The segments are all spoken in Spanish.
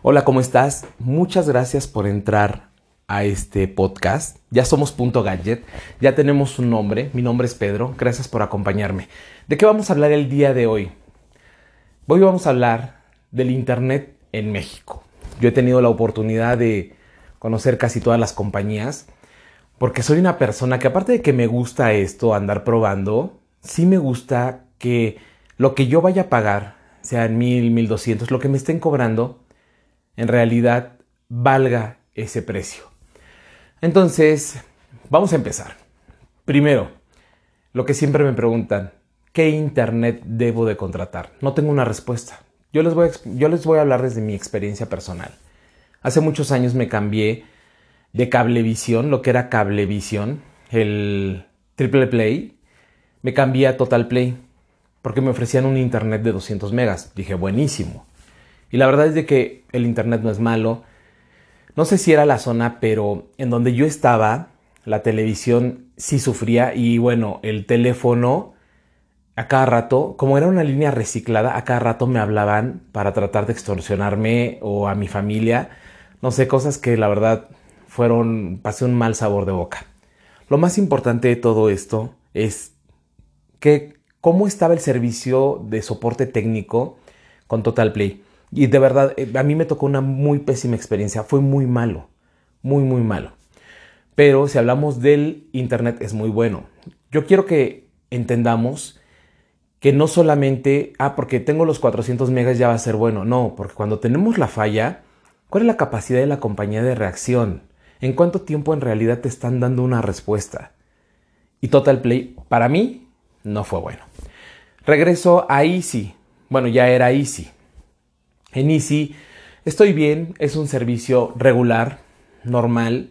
Hola, ¿cómo estás? Muchas gracias por entrar a este podcast. Ya somos Punto Gadget, ya tenemos un nombre. Mi nombre es Pedro. Gracias por acompañarme. ¿De qué vamos a hablar el día de hoy? Hoy vamos a hablar del Internet en México. Yo he tenido la oportunidad de conocer casi todas las compañías porque soy una persona que aparte de que me gusta esto, andar probando, sí me gusta que lo que yo vaya a pagar, sea en mil, mil doscientos, lo que me estén cobrando, en realidad valga ese precio. Entonces, vamos a empezar. Primero, lo que siempre me preguntan, ¿qué internet debo de contratar? No tengo una respuesta. Yo les voy a, yo les voy a hablar desde mi experiencia personal. Hace muchos años me cambié de cablevisión, lo que era cablevisión, el triple play, me cambié a total play porque me ofrecían un internet de 200 megas. Dije, buenísimo. Y la verdad es de que el internet no es malo. No sé si era la zona, pero en donde yo estaba, la televisión sí sufría y bueno, el teléfono a cada rato, como era una línea reciclada, a cada rato me hablaban para tratar de extorsionarme o a mi familia. No sé, cosas que la verdad fueron, pasé un mal sabor de boca. Lo más importante de todo esto es que cómo estaba el servicio de soporte técnico con Total Play. Y de verdad, eh, a mí me tocó una muy pésima experiencia. Fue muy malo. Muy, muy malo. Pero si hablamos del Internet es muy bueno. Yo quiero que entendamos que no solamente, ah, porque tengo los 400 megas ya va a ser bueno. No, porque cuando tenemos la falla, ¿cuál es la capacidad de la compañía de reacción? ¿En cuánto tiempo en realidad te están dando una respuesta? Y Total Play, para mí, no fue bueno. Regreso a Easy. Bueno, ya era Easy. En Easy estoy bien, es un servicio regular, normal.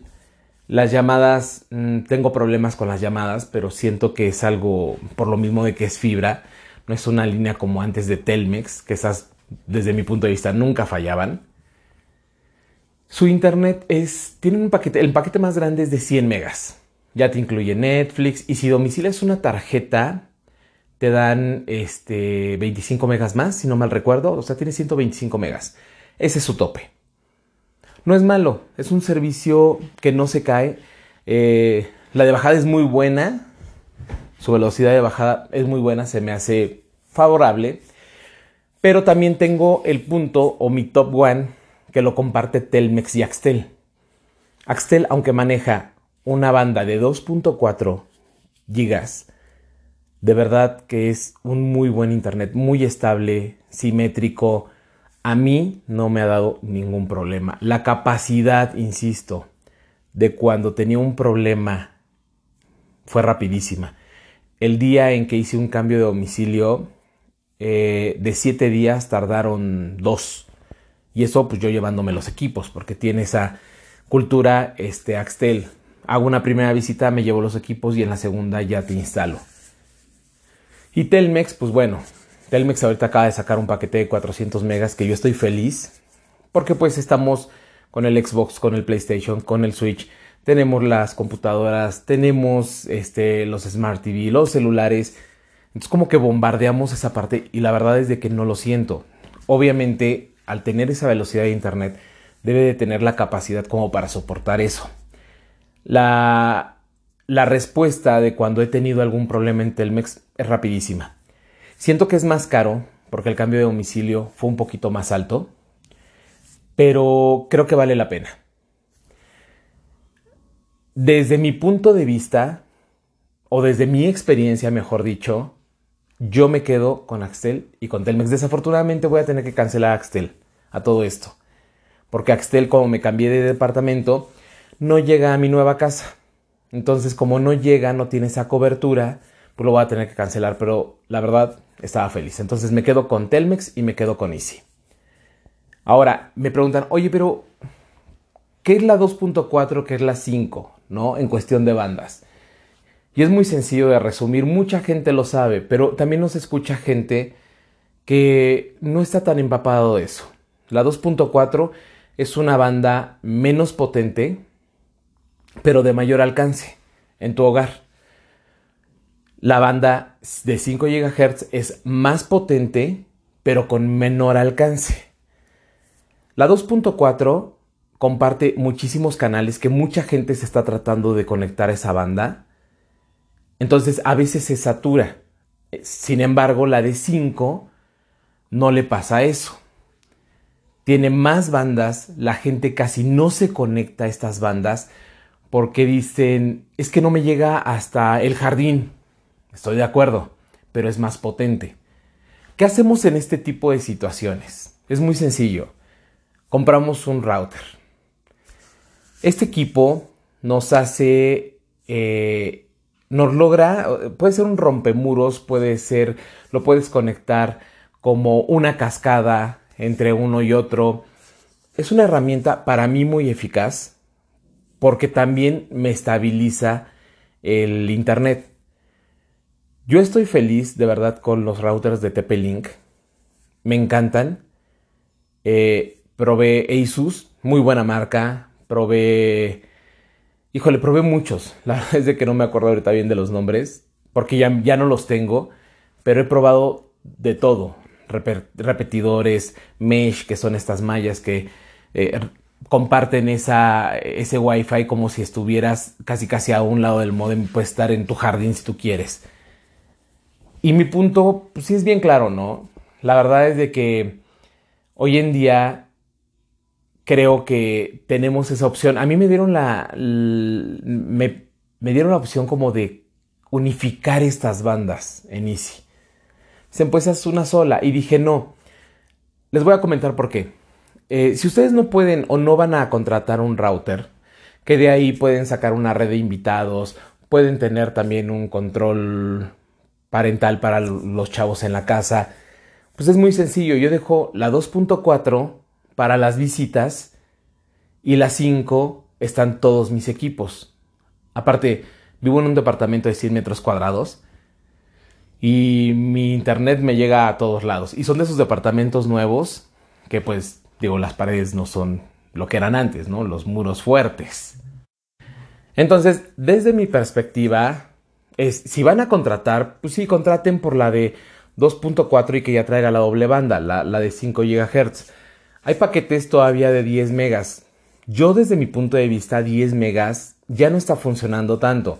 Las llamadas, mm, tengo problemas con las llamadas, pero siento que es algo por lo mismo de que es fibra. No es una línea como antes de Telmex, que esas desde mi punto de vista nunca fallaban. Su internet es, tiene un paquete, el paquete más grande es de 100 megas. Ya te incluye Netflix y si domicilias una tarjeta te dan este 25 megas más, si no mal recuerdo, o sea, tiene 125 megas. Ese es su tope. No es malo, es un servicio que no se cae. Eh, la de bajada es muy buena, su velocidad de bajada es muy buena, se me hace favorable. Pero también tengo el punto o mi top one que lo comparte Telmex y Axtel. Axtel, aunque maneja una banda de 2.4 gigas, de verdad que es un muy buen internet, muy estable, simétrico. A mí no me ha dado ningún problema. La capacidad, insisto, de cuando tenía un problema fue rapidísima. El día en que hice un cambio de domicilio, eh, de siete días tardaron dos. Y eso pues yo llevándome los equipos, porque tiene esa cultura este, Axtel. Hago una primera visita, me llevo los equipos y en la segunda ya te instalo. Y Telmex, pues bueno, Telmex ahorita acaba de sacar un paquete de 400 megas que yo estoy feliz porque pues estamos con el Xbox, con el PlayStation, con el Switch, tenemos las computadoras, tenemos este, los Smart TV, los celulares. Entonces como que bombardeamos esa parte y la verdad es de que no lo siento. Obviamente al tener esa velocidad de internet debe de tener la capacidad como para soportar eso. La la respuesta de cuando he tenido algún problema en Telmex es rapidísima. Siento que es más caro porque el cambio de domicilio fue un poquito más alto, pero creo que vale la pena. Desde mi punto de vista, o desde mi experiencia, mejor dicho, yo me quedo con Axtel y con Telmex. Desafortunadamente voy a tener que cancelar a Axtel a todo esto, porque Axtel, como me cambié de departamento, no llega a mi nueva casa. Entonces, como no llega, no tiene esa cobertura, pues lo voy a tener que cancelar, pero la verdad estaba feliz. Entonces me quedo con Telmex y me quedo con Easy. Ahora, me preguntan, oye, pero ¿qué es la 2.4, qué es la 5? ¿No? En cuestión de bandas. Y es muy sencillo de resumir, mucha gente lo sabe, pero también nos escucha gente que no está tan empapado de eso. La 2.4 es una banda menos potente, pero de mayor alcance en tu hogar. La banda de 5 GHz es más potente, pero con menor alcance. La 2.4 comparte muchísimos canales que mucha gente se está tratando de conectar a esa banda. Entonces a veces se satura. Sin embargo, la de 5 no le pasa eso. Tiene más bandas, la gente casi no se conecta a estas bandas porque dicen, es que no me llega hasta el jardín. Estoy de acuerdo, pero es más potente. ¿Qué hacemos en este tipo de situaciones? Es muy sencillo. Compramos un router. Este equipo nos hace eh, nos logra, puede ser un rompemuros, puede ser, lo puedes conectar como una cascada entre uno y otro. Es una herramienta para mí muy eficaz porque también me estabiliza el internet. Yo estoy feliz de verdad con los routers de TP-Link. Me encantan. Eh, probé Asus, muy buena marca. Probé Híjole, probé muchos. La verdad es de que no me acuerdo ahorita bien de los nombres, porque ya, ya no los tengo, pero he probado de todo. repetidores, mesh, que son estas mallas que eh, comparten esa, ese wifi como si estuvieras casi casi a un lado del modem, puedes estar en tu jardín si tú quieres. Y mi punto, pues sí es bien claro, ¿no? La verdad es de que hoy en día creo que tenemos esa opción. A mí me dieron la, me, dieron la opción como de unificar estas bandas en Easy. Se pues es una sola y dije no. Les voy a comentar por qué. Eh, si ustedes no pueden o no van a contratar un router, que de ahí pueden sacar una red de invitados, pueden tener también un control parental para los chavos en la casa, pues es muy sencillo. Yo dejo la 2.4 para las visitas y las 5 están todos mis equipos. Aparte, vivo en un departamento de 100 metros cuadrados y mi internet me llega a todos lados. Y son de esos departamentos nuevos que pues, digo, las paredes no son lo que eran antes, ¿no? Los muros fuertes. Entonces, desde mi perspectiva, si van a contratar, pues sí, contraten por la de 2.4 y que ya traiga la doble banda, la, la de 5 GHz. Hay paquetes todavía de 10 megas. Yo desde mi punto de vista 10 megas ya no está funcionando tanto.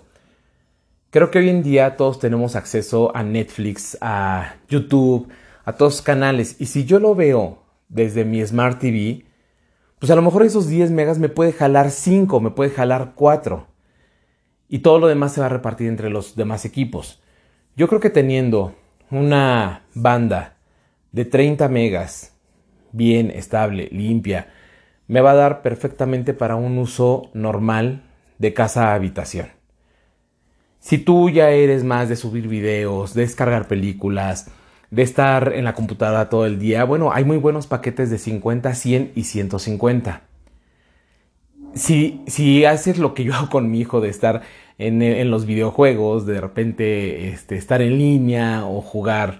Creo que hoy en día todos tenemos acceso a Netflix, a YouTube, a todos los canales. Y si yo lo veo desde mi Smart TV, pues a lo mejor esos 10 megas me puede jalar 5, me puede jalar 4. Y todo lo demás se va a repartir entre los demás equipos. Yo creo que teniendo una banda de 30 megas bien, estable, limpia, me va a dar perfectamente para un uso normal de casa a habitación. Si tú ya eres más de subir videos, de descargar películas, de estar en la computadora todo el día, bueno, hay muy buenos paquetes de 50, 100 y 150. Si, si haces lo que yo hago con mi hijo de estar en, en los videojuegos, de repente este, estar en línea o jugar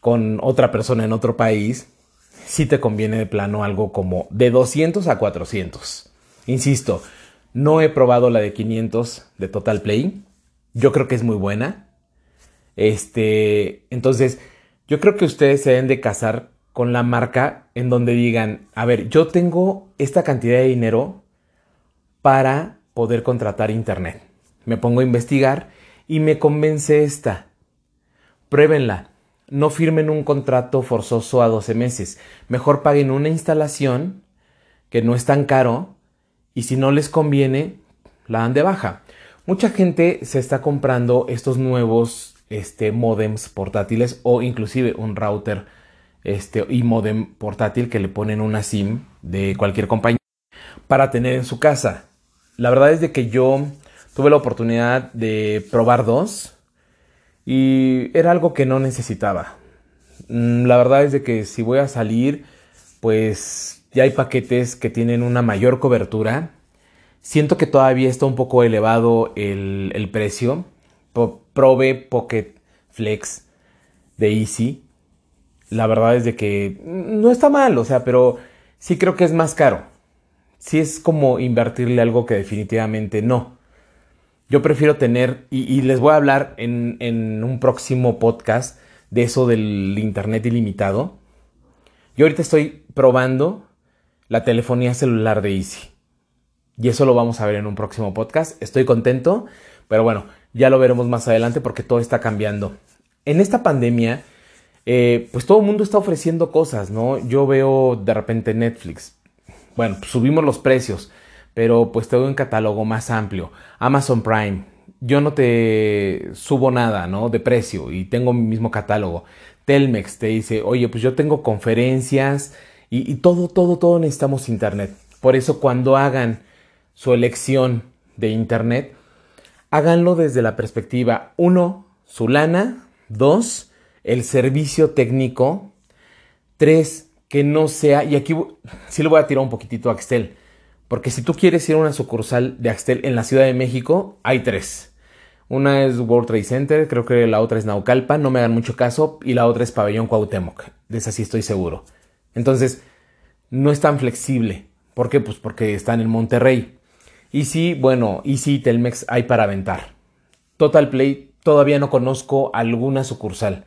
con otra persona en otro país, si te conviene de plano algo como de 200 a 400. Insisto, no he probado la de 500 de Total Play. Yo creo que es muy buena. Este, entonces, yo creo que ustedes se deben de casar con la marca en donde digan, a ver, yo tengo esta cantidad de dinero para poder contratar internet. Me pongo a investigar y me convence esta. Pruébenla no firmen un contrato forzoso a 12 meses. Mejor paguen una instalación que no es tan caro y si no les conviene, la dan de baja. Mucha gente se está comprando estos nuevos este, modems portátiles o inclusive un router este, y modem portátil que le ponen una SIM de cualquier compañía para tener en su casa. La verdad es de que yo tuve la oportunidad de probar dos y era algo que no necesitaba. Mm, la verdad es de que si voy a salir, pues ya hay paquetes que tienen una mayor cobertura. Siento que todavía está un poco elevado el, precio. Probe Pocket Flex de Easy. La verdad es de que no está mal, o sea, pero sí creo que es más caro. Sí es como invertirle algo que definitivamente no. Yo prefiero tener, y, les voy a hablar en, un próximo podcast de eso del Internet ilimitado. Yo ahorita estoy probando la telefonía celular de Easy. Y eso lo vamos a ver en un próximo podcast. Estoy contento, pero bueno, ya lo veremos más adelante porque todo está cambiando. En esta pandemia, eh, pues todo el mundo está ofreciendo cosas, ¿no? Yo veo de repente Netflix. Bueno, pues subimos los precios, pero pues te doy un catálogo más amplio. Amazon Prime. Yo no te subo nada, ¿no? De precio y tengo mi mismo catálogo. Telmex te dice, oye, pues yo tengo conferencias y, y todo, todo, todo necesitamos internet. Por eso cuando hagan su elección de internet, háganlo desde la perspectiva, uno, su lana, dos, el servicio técnico, tres, que no sea, y aquí sí le voy a tirar un poquitito a Axtel, porque si tú quieres ir a una sucursal de Axtel en la Ciudad de México, hay tres. Una es World Trade Center, creo que la otra es Naucalpa, no me hagan mucho caso, y la otra es Pabellón Cuauhtémoc, de esa sí estoy seguro. Entonces, no es tan flexible. ¿Por qué? Pues porque están en Monterrey. Y sí, bueno, y sí, Telmex hay para aventar. Total Play todavía no conozco alguna sucursal.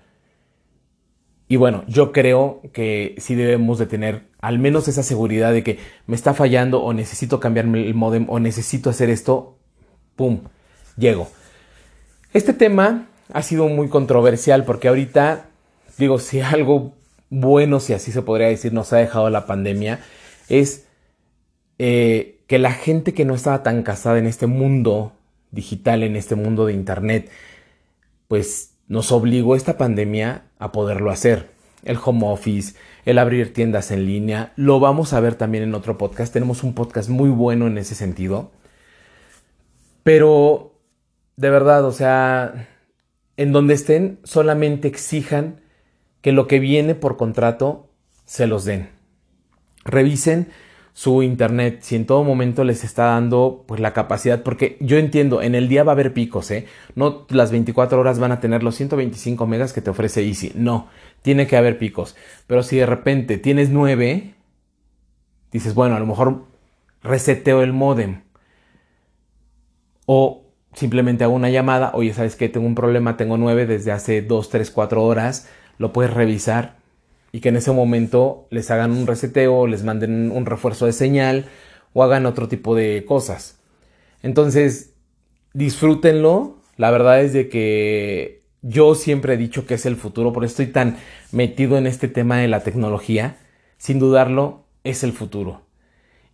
Y bueno, yo creo que sí debemos de tener al menos esa seguridad de que me está fallando o necesito cambiarme el modem o necesito hacer esto. ¡Pum! Llego. Este tema ha sido muy controversial porque ahorita, digo, si algo bueno, si así se podría decir, nos ha dejado la pandemia, es eh, que la gente que no estaba tan casada en este mundo digital, en este mundo de Internet, pues nos obligó esta pandemia a poderlo hacer. El home office, el abrir tiendas en línea, lo vamos a ver también en otro podcast. Tenemos un podcast muy bueno en ese sentido. Pero, de verdad, o sea, en donde estén, solamente exijan que lo que viene por contrato se los den. Revisen su internet, si en todo momento les está dando pues la capacidad, porque yo entiendo, en el día va a haber picos, ¿eh? No las 24 horas van a tener los 125 megas que te ofrece Easy, no, tiene que haber picos, pero si de repente tienes 9, dices, bueno, a lo mejor reseteo el modem o simplemente hago una llamada, oye, ¿sabes qué? Tengo un problema, tengo 9 desde hace 2, 3, 4 horas, lo puedes revisar y que en ese momento les hagan un reseteo, les manden un refuerzo de señal o hagan otro tipo de cosas. Entonces, disfrútenlo. La verdad es de que yo siempre he dicho que es el futuro, por eso estoy tan metido en este tema de la tecnología. Sin dudarlo, es el futuro.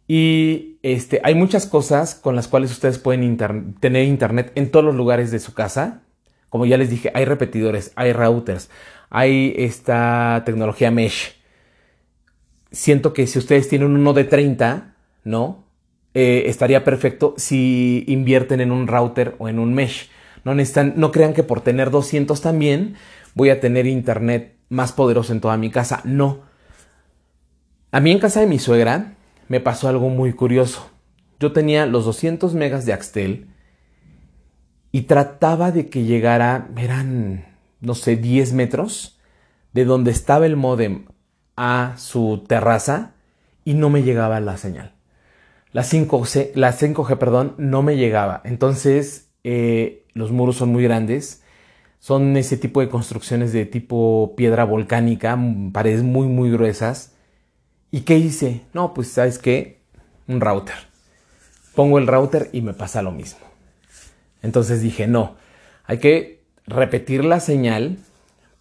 Y este, hay muchas cosas con las cuales ustedes pueden tener internet en todos los lugares de su casa. Como ya les dije, hay repetidores, hay routers, hay esta tecnología mesh. Siento que si ustedes tienen uno de 30, ¿no? Eh, estaría perfecto si invierten en un router o en un mesh. No no crean que por tener 200 también voy a tener internet más poderoso en toda mi casa. No. A mí en casa de mi suegra me pasó algo muy curioso. Yo tenía los 200 megas de Axtel y trataba de que llegara, eran no sé, 10 metros de donde estaba el modem a su terraza y no me llegaba la señal. La 5G, la 5G perdón, no me llegaba. Entonces, eh, los muros son muy grandes. Son ese tipo de construcciones de tipo piedra volcánica, paredes muy, muy gruesas. ¿Y qué hice? No, pues, ¿sabes qué? Un router. Pongo el router y me pasa lo mismo. Entonces dije, no, hay que repetir la señal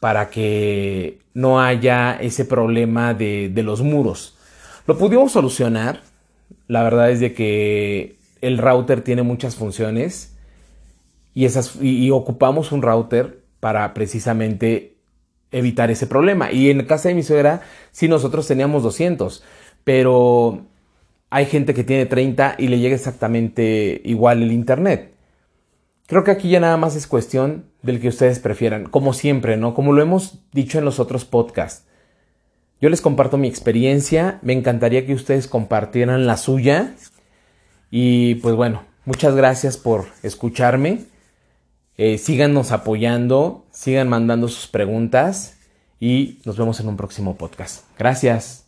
para que no haya ese problema de, los muros. Lo pudimos solucionar. La verdad es de que el router tiene muchas funciones y, esas, y, ocupamos un router para precisamente evitar ese problema. Y en casa de mi suegra, sí, nosotros teníamos 200, pero hay gente que tiene 30 y le llega exactamente igual el internet. Creo que aquí ya nada más es cuestión del que ustedes prefieran, como siempre, ¿no? Como lo hemos dicho en los otros podcasts. Yo les comparto mi experiencia, me encantaría que ustedes compartieran la suya. Y pues bueno, muchas gracias por escucharme. Eh, síganos apoyando, sigan mandando sus preguntas y nos vemos en un próximo podcast. Gracias.